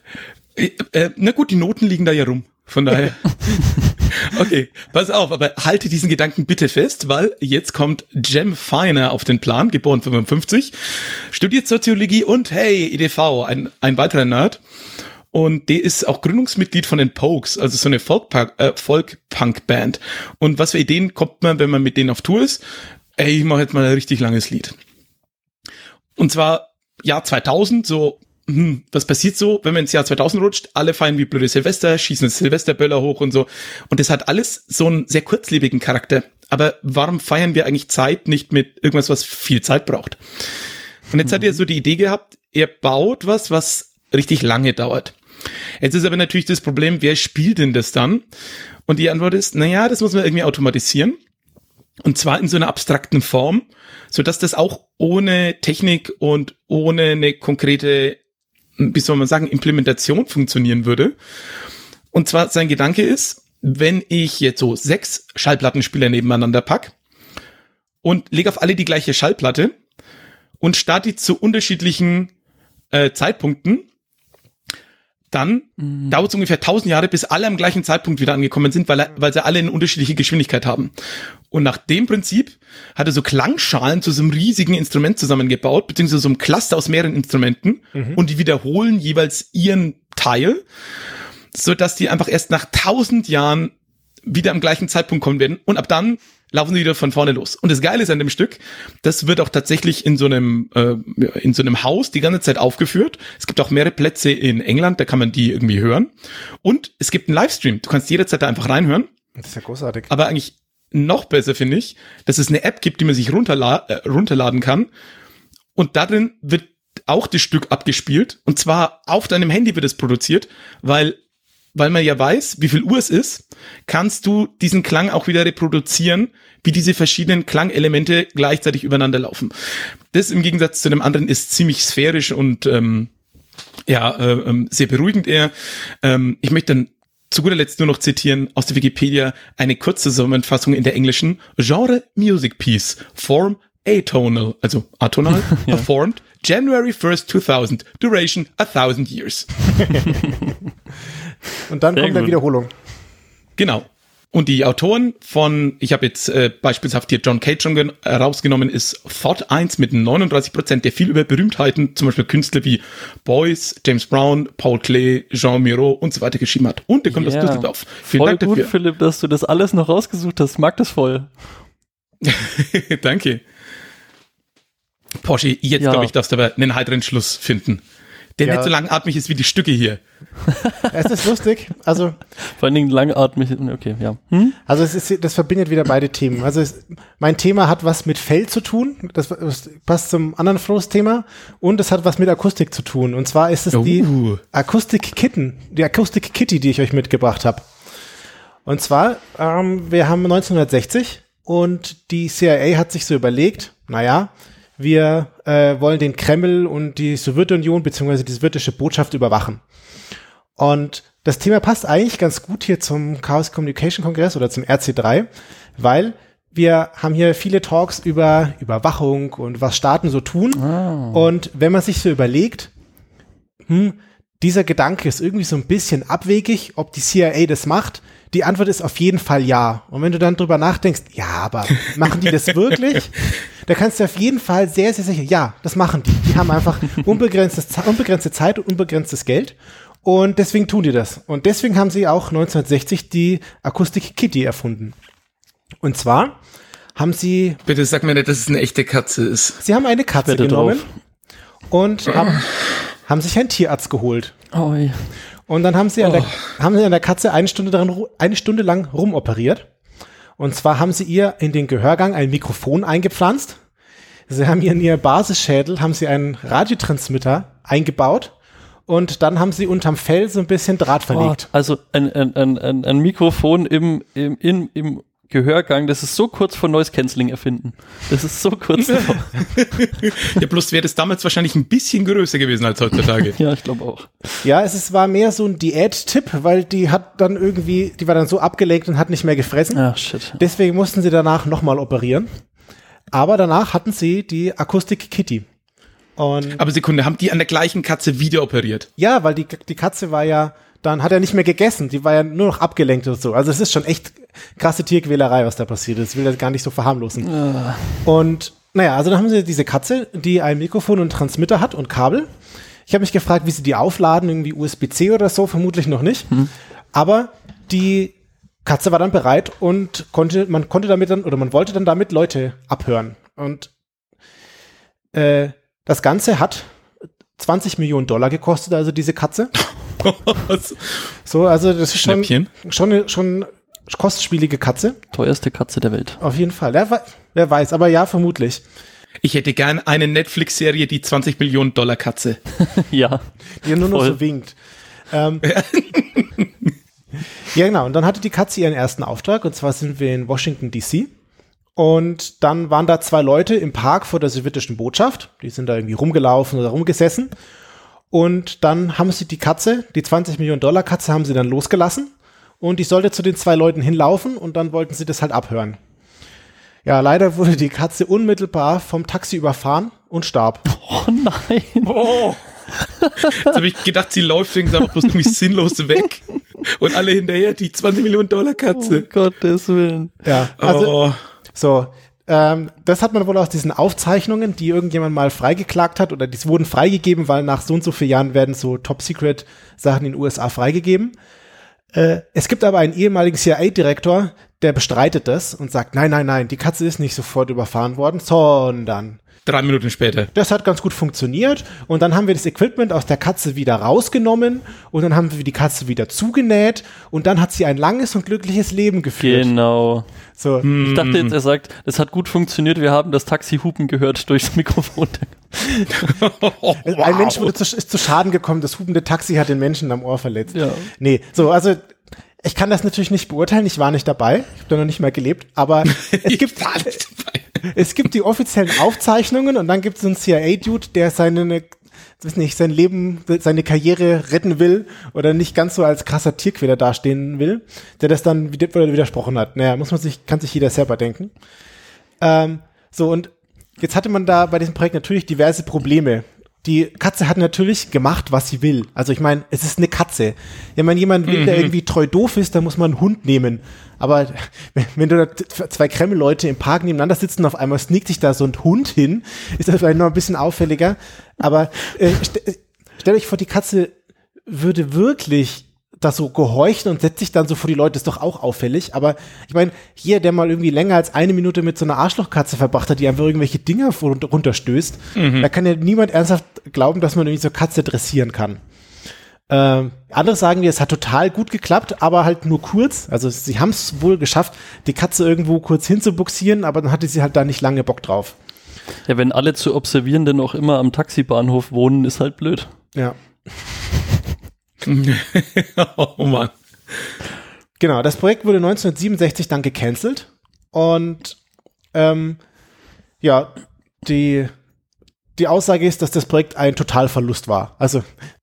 Ja. Äh, äh, na gut, die Noten liegen da ja rum. Von daher. okay, pass auf, aber halte diesen Gedanken bitte fest, weil jetzt kommt Jem Feiner auf den Plan, geboren 55, studiert Soziologie und hey, EDV, ein, ein weiterer Nerd. Und der ist auch Gründungsmitglied von den Pokes, also so eine Folk-Punk-Band. Äh, Folk und was für Ideen kommt man, wenn man mit denen auf Tour ist? Ey, ich mache jetzt mal ein richtig langes Lied. Und zwar Jahr 2000, so, hm, was passiert so, wenn man ins Jahr 2000 rutscht? Alle feiern wie blöde Silvester, schießen Silvesterböller hoch und so. Und das hat alles so einen sehr kurzlebigen Charakter. Aber warum feiern wir eigentlich Zeit nicht mit irgendwas, was viel Zeit braucht? Und jetzt mhm. hat er so die Idee gehabt, er baut was, was richtig lange dauert. Jetzt ist aber natürlich das Problem, wer spielt denn das dann? Und die Antwort ist, naja, das muss man irgendwie automatisieren. Und zwar in so einer abstrakten Form, so dass das auch ohne Technik und ohne eine konkrete, wie soll man sagen, Implementation funktionieren würde. Und zwar sein Gedanke ist, wenn ich jetzt so sechs Schallplattenspieler nebeneinander pack und lege auf alle die gleiche Schallplatte und starte die zu unterschiedlichen äh, Zeitpunkten, dann mhm. dauert es ungefähr 1000 Jahre, bis alle am gleichen Zeitpunkt wieder angekommen sind, weil, weil sie alle eine unterschiedliche Geschwindigkeit haben. Und nach dem Prinzip hat er so Klangschalen zu so einem riesigen Instrument zusammengebaut, beziehungsweise so einem Cluster aus mehreren Instrumenten mhm. und die wiederholen jeweils ihren Teil, so dass die einfach erst nach 1000 Jahren wieder am gleichen Zeitpunkt kommen werden und ab dann laufen sie wieder von vorne los. Und das Geile ist an dem Stück, das wird auch tatsächlich in so einem äh, in so einem Haus die ganze Zeit aufgeführt. Es gibt auch mehrere Plätze in England, da kann man die irgendwie hören. Und es gibt einen Livestream. Du kannst jederzeit da einfach reinhören. Das ist ja großartig. Aber eigentlich noch besser finde ich, dass es eine App gibt, die man sich runterla äh, runterladen kann. Und darin wird auch das Stück abgespielt. Und zwar auf deinem Handy wird es produziert, weil weil man ja weiß, wie viel Uhr es ist, kannst du diesen Klang auch wieder reproduzieren, wie diese verschiedenen Klangelemente gleichzeitig übereinander laufen. Das im Gegensatz zu dem anderen ist ziemlich sphärisch und ähm, ja, äh, ähm, sehr beruhigend eher. Ähm, ich möchte dann zu guter Letzt nur noch zitieren aus der Wikipedia eine kurze Zusammenfassung in der englischen Genre Music Piece, Form atonal, also atonal, ja. performed January 1st, 2000, duration a thousand years. Und dann Sehr kommt eine Wiederholung. Genau. Und die Autoren von, ich habe jetzt äh, beispielshaft hier John Cage schon äh, rausgenommen, ist Thought 1 mit 39 Prozent, der viel über Berühmtheiten, zum Beispiel Künstler wie Boyce, James Brown, Paul Klee, Jean Miro und so weiter geschrieben hat. Und der kommt yeah. aus Düsseldorf. Vielen voll Dank gut, dafür. Philipp, dass du das alles noch rausgesucht hast. Mag das voll. Danke. Porsche, jetzt ja. glaube ich, darfst du aber einen heiteren Schluss finden der ja. nicht so langatmig ist wie die Stücke hier. es ist lustig. Also vor allen Dingen langatmig. Okay, ja. Hm? Also es ist, das verbindet wieder beide Themen. Also es, mein Thema hat was mit Fell zu tun. Das, das passt zum anderen Floß-Thema und es hat was mit Akustik zu tun. Und zwar ist es oh. die Akustik Kitten, die Akustik Kitty, die ich euch mitgebracht habe. Und zwar, ähm, wir haben 1960 und die CIA hat sich so überlegt, naja, wir äh, wollen den Kreml und die Sowjetunion beziehungsweise die sowjetische Botschaft überwachen. Und das Thema passt eigentlich ganz gut hier zum Chaos Communication Kongress oder zum RC3, weil wir haben hier viele Talks über Überwachung und was Staaten so tun. Oh. Und wenn man sich so überlegt, hm, dieser Gedanke ist irgendwie so ein bisschen abwegig, ob die CIA das macht. Die Antwort ist auf jeden Fall ja. Und wenn du dann drüber nachdenkst, ja, aber machen die das wirklich? da kannst du auf jeden Fall sehr, sehr sicher, ja, das machen die. Die haben einfach unbegrenztes, unbegrenzte Zeit und unbegrenztes Geld. Und deswegen tun die das. Und deswegen haben sie auch 1960 die Akustik Kitty erfunden. Und zwar haben sie. Bitte sag mir nicht, dass es eine echte Katze ist. Sie haben eine Katze genommen drauf. und haben, haben sich einen Tierarzt geholt. Oh, ja. Und dann haben sie, an der, oh. haben sie an der Katze eine Stunde, daran, eine Stunde lang rumoperiert. Und zwar haben sie ihr in den Gehörgang ein Mikrofon eingepflanzt. Sie haben ihr in ihr Basisschädel haben sie einen Radiotransmitter eingebaut. Und dann haben sie unterm Fell so ein bisschen Draht verlegt. Oh, also ein, ein, ein, ein Mikrofon im, im, im, im Gehörgang, das ist so kurz vor Noise Cancelling erfinden. Das ist so kurz davor. ja, bloß wäre das damals wahrscheinlich ein bisschen größer gewesen als heutzutage. ja, ich glaube auch. Ja, es ist, war mehr so ein Diät-Tipp, weil die hat dann irgendwie, die war dann so abgelenkt und hat nicht mehr gefressen. Ach, shit. Deswegen mussten sie danach nochmal operieren. Aber danach hatten sie die Akustik Kitty. Und Aber Sekunde, haben die an der gleichen Katze wieder operiert? Ja, weil die, die Katze war ja, dann hat er nicht mehr gegessen, die war ja nur noch abgelenkt und so. Also es ist schon echt krasse Tierquälerei, was da passiert ist. Ich will das gar nicht so verharmlosen. Uh. Und naja, also dann haben sie diese Katze, die ein Mikrofon und Transmitter hat und Kabel. Ich habe mich gefragt, wie sie die aufladen, irgendwie USB-C oder so, vermutlich noch nicht. Hm. Aber die Katze war dann bereit und konnte, man konnte damit dann, oder man wollte dann damit Leute abhören. Und äh, das Ganze hat 20 Millionen Dollar gekostet, also diese Katze. so, also das ist schon, schon, schon kostspielige Katze. Teuerste Katze der Welt. Auf jeden Fall. Wer, wer weiß, aber ja, vermutlich. Ich hätte gern eine Netflix-Serie, die 20 Millionen Dollar Katze. ja. Die ja nur noch so winkt. Ähm, ja, genau. Und dann hatte die Katze ihren ersten Auftrag. Und zwar sind wir in Washington, D.C. Und dann waren da zwei Leute im Park vor der sowjetischen Botschaft. Die sind da irgendwie rumgelaufen oder rumgesessen. Und dann haben sie die Katze, die 20 Millionen Dollar Katze, haben sie dann losgelassen. Und ich sollte zu den zwei Leuten hinlaufen und dann wollten sie das halt abhören. Ja, leider wurde die Katze unmittelbar vom Taxi überfahren und starb. Oh nein. Oh. Jetzt habe ich gedacht, sie läuft wegen einfach bloß irgendwie sinnlos weg. Und alle hinterher, die 20 Millionen Dollar Katze. Oh Gottes Willen. Ja, also, oh. so, ähm, das hat man wohl aus diesen Aufzeichnungen, die irgendjemand mal freigeklagt hat, oder die wurden freigegeben, weil nach so und so vielen Jahren werden so Top-Secret-Sachen in den USA freigegeben. Äh, es gibt aber einen ehemaligen CIA-Direktor, der bestreitet das und sagt, nein, nein, nein, die Katze ist nicht sofort überfahren worden, sondern Drei Minuten später. Das hat ganz gut funktioniert. Und dann haben wir das Equipment aus der Katze wieder rausgenommen und dann haben wir die Katze wieder zugenäht und dann hat sie ein langes und glückliches Leben geführt. Genau. So. Ich dachte jetzt, er sagt, es hat gut funktioniert, wir haben das Taxi hupen gehört durchs Mikrofon. wow. Ein Mensch wurde zu, ist zu Schaden gekommen, das hupende Taxi hat den Menschen am Ohr verletzt. Ja. Nee, so, also ich kann das natürlich nicht beurteilen, ich war nicht dabei, ich habe da noch nicht mal gelebt, aber es gibt, es gibt die offiziellen Aufzeichnungen und dann gibt es so einen CIA-Dude, der seine, weiß nicht, sein Leben, seine Karriere retten will oder nicht ganz so als krasser Tierquäler dastehen will, der das dann widersprochen hat. Naja, muss man sich, kann sich jeder selber denken. Ähm, so, und jetzt hatte man da bei diesem Projekt natürlich diverse Probleme die Katze hat natürlich gemacht, was sie will. Also ich meine, es ist eine Katze. Ja, wenn jemand will, der mhm. irgendwie treu doof ist, dann muss man einen Hund nehmen. Aber wenn, wenn du da zwei Kreml-Leute im Park nebeneinander sitzen, auf einmal sneakt sich da so ein Hund hin, ist das vielleicht noch ein bisschen auffälliger. Aber äh, st stell euch vor, die Katze würde wirklich da so gehorchen und setzt sich dann so vor die Leute, ist doch auch auffällig. Aber ich meine, hier, der mal irgendwie länger als eine Minute mit so einer Arschlochkatze verbracht hat, die einfach irgendwelche Dinger runterstößt, mhm. da kann ja niemand ernsthaft glauben, dass man irgendwie so Katze dressieren kann. Ähm, andere sagen mir, es hat total gut geklappt, aber halt nur kurz. Also sie haben es wohl geschafft, die Katze irgendwo kurz hinzubuxieren, aber dann hatte sie halt da nicht lange Bock drauf. Ja, wenn alle zu Observierenden auch immer am Taxibahnhof wohnen, ist halt blöd. Ja. oh Mann. Genau, das Projekt wurde 1967 dann gecancelt und ähm, ja, die, die Aussage ist, dass das Projekt ein Totalverlust war. Also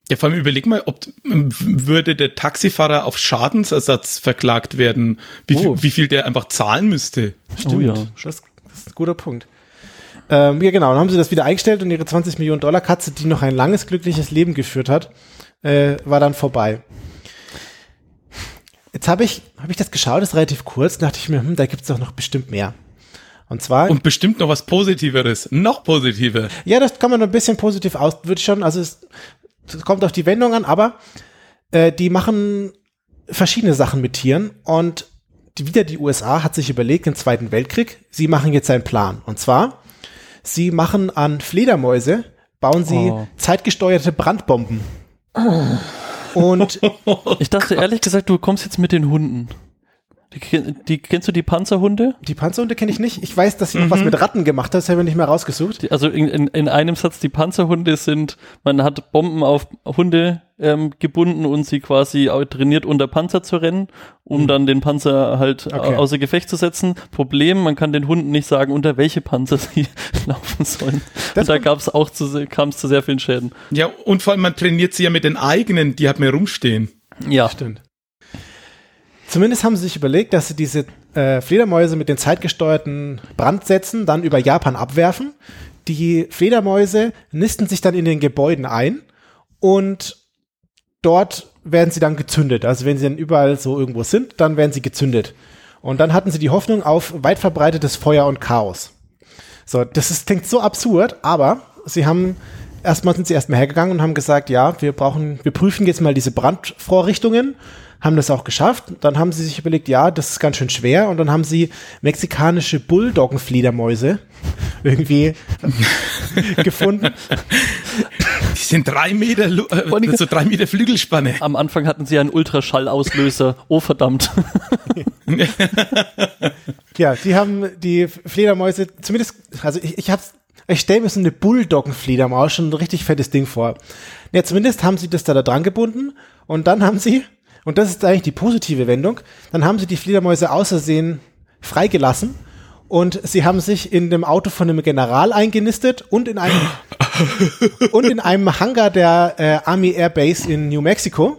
ja, vor allem überleg mal, ob würde der Taxifahrer auf Schadensersatz verklagt werden, wie, oh. viel, wie viel der einfach zahlen müsste. Stimmt, oh, ja. das, das ist ein guter Punkt. Ähm, ja, genau, dann haben sie das wieder eingestellt und ihre 20 Millionen Dollar Katze, die noch ein langes, glückliches Leben geführt hat, äh, war dann vorbei. Jetzt habe ich, hab ich das geschaut, das ist relativ kurz, dachte ich mir, hm, da gibt's doch noch bestimmt mehr. Und zwar. Und bestimmt noch was Positiveres, noch positiver. Ja, das kann man noch ein bisschen positiv aus, würde ich schon, also es, es kommt auf die Wendung an, aber äh, die machen verschiedene Sachen mit Tieren und die, wieder die USA hat sich überlegt im Zweiten Weltkrieg, sie machen jetzt einen Plan. Und zwar, sie machen an Fledermäuse, bauen sie oh. zeitgesteuerte Brandbomben. Und ich dachte ehrlich gesagt, du kommst jetzt mit den Hunden. Die, die, kennst du die Panzerhunde? Die Panzerhunde kenne ich nicht. Ich weiß, dass sie mhm. noch was mhm. mit Ratten gemacht hat, das habe ich nicht mehr rausgesucht. Die, also in, in, in, einem Satz, die Panzerhunde sind, man hat Bomben auf Hunde ähm, gebunden und sie quasi trainiert, unter Panzer zu rennen, um mhm. dann den Panzer halt okay. außer Gefecht zu setzen. Problem, man kann den Hunden nicht sagen, unter welche Panzer sie laufen sollen. Das und da gab's auch zu, kam es zu sehr vielen Schäden. Ja, und vor allem, man trainiert sie ja mit den eigenen, die hat mehr rumstehen. Ja. Stimmt. Zumindest haben sie sich überlegt, dass sie diese äh, Fledermäuse mit den zeitgesteuerten Brandsätzen dann über Japan abwerfen. Die Fledermäuse nisten sich dann in den Gebäuden ein und dort werden sie dann gezündet. Also wenn sie dann überall so irgendwo sind, dann werden sie gezündet. Und dann hatten sie die Hoffnung auf weit verbreitetes Feuer und Chaos. So, das ist, klingt so absurd, aber sie haben erstmal sind sie erstmal hergegangen und haben gesagt, ja, wir brauchen, wir prüfen jetzt mal diese Brandvorrichtungen haben das auch geschafft. Dann haben sie sich überlegt, ja, das ist ganz schön schwer. Und dann haben sie mexikanische Bulldoggenfledermäuse irgendwie gefunden. Die sind drei Meter, äh, so drei Meter Flügelspanne. Am Anfang hatten sie einen Ultraschallauslöser. Oh, verdammt. ja, die haben die Fledermäuse, zumindest, also ich, ich hab's ich stelle mir so eine Bulldoggenfledermaus schon ein richtig fettes Ding vor. Ja, zumindest haben sie das da, da dran gebunden und dann haben sie und das ist eigentlich die positive Wendung, dann haben sie die Fledermäuse außersehen freigelassen und sie haben sich in dem Auto von einem General eingenistet und in einem und in einem Hangar der äh, Army Air Base in New Mexico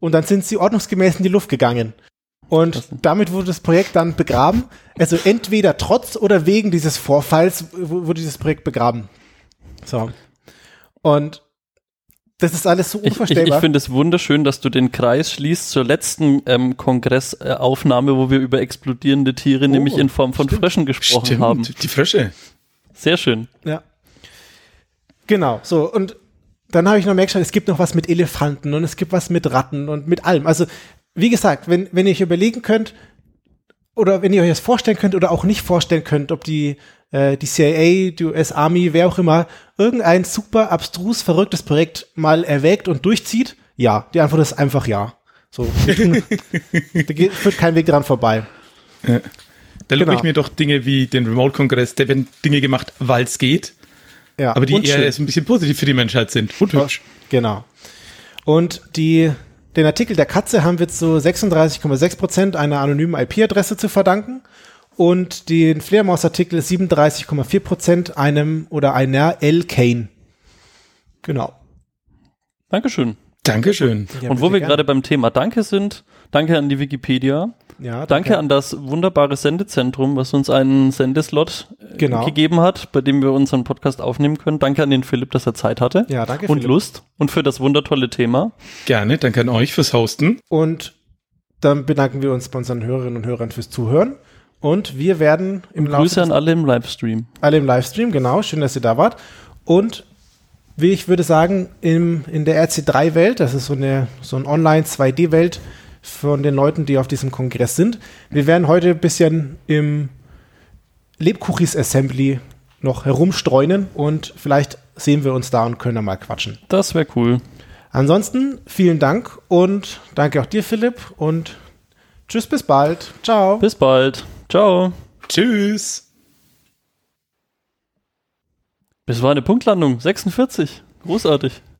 und dann sind sie ordnungsgemäß in die Luft gegangen. Und damit wurde das Projekt dann begraben. Also entweder trotz oder wegen dieses Vorfalls wurde dieses Projekt begraben. So. Und das ist alles so unvorstellbar. Ich, ich, ich finde es wunderschön, dass du den Kreis schließt zur letzten ähm, Kongressaufnahme, wo wir über explodierende Tiere, oh, nämlich in Form von stimmt, Fröschen gesprochen stimmt, haben. Die Frösche. Sehr schön. Ja. Genau, so. Und dann habe ich noch merkt, es gibt noch was mit Elefanten und es gibt was mit Ratten und mit allem. Also, wie gesagt, wenn, wenn ihr euch überlegen könnt, oder wenn ihr euch das vorstellen könnt oder auch nicht vorstellen könnt, ob die äh, die CIA, die US Army, wer auch immer, irgendein super abstrus verrücktes Projekt mal erwägt und durchzieht? Ja, die Antwort ist einfach ja. So, da geht, führt kein Weg dran vorbei. Ja. Da genau. ich mir doch Dinge wie den Remote-Kongress, da werden Dinge gemacht, weil es geht. Ja, aber die eher so ein bisschen positiv für die Menschheit sind. Und hübsch. Genau. Und die, den Artikel der Katze haben wir zu 36,6 Prozent einer anonymen IP-Adresse zu verdanken und den Fledermaus-Artikel 37,4 Prozent einem oder einer L. Kane. Genau. Dankeschön. Dankeschön. Ja, und wo wir gerade beim Thema Danke sind, danke an die Wikipedia. Ja, danke. danke an das wunderbare Sendezentrum, was uns einen Sendeslot äh, genau. gegeben hat, bei dem wir unseren Podcast aufnehmen können. Danke an den Philipp, dass er Zeit hatte. Ja, danke. Und Philipp. Lust und für das wundertolle Thema. Gerne, danke an euch fürs Hosten. Und dann bedanken wir uns bei unseren Hörerinnen und Hörern fürs Zuhören. Und wir werden im Laufe Grüße an alle im Livestream. Alle im Livestream, genau. Schön, dass ihr da wart. Und wie ich würde sagen, im, in der RC3-Welt, das ist so eine so ein Online-2D-Welt von den Leuten, die auf diesem Kongress sind. Wir werden heute ein bisschen im Lebkuchis Assembly noch herumstreunen und vielleicht sehen wir uns da und können da mal quatschen. Das wäre cool. Ansonsten vielen Dank und danke auch dir, Philipp, und tschüss, bis bald. Ciao. Bis bald. Ciao. Tschüss. Das war eine Punktlandung. 46. Großartig.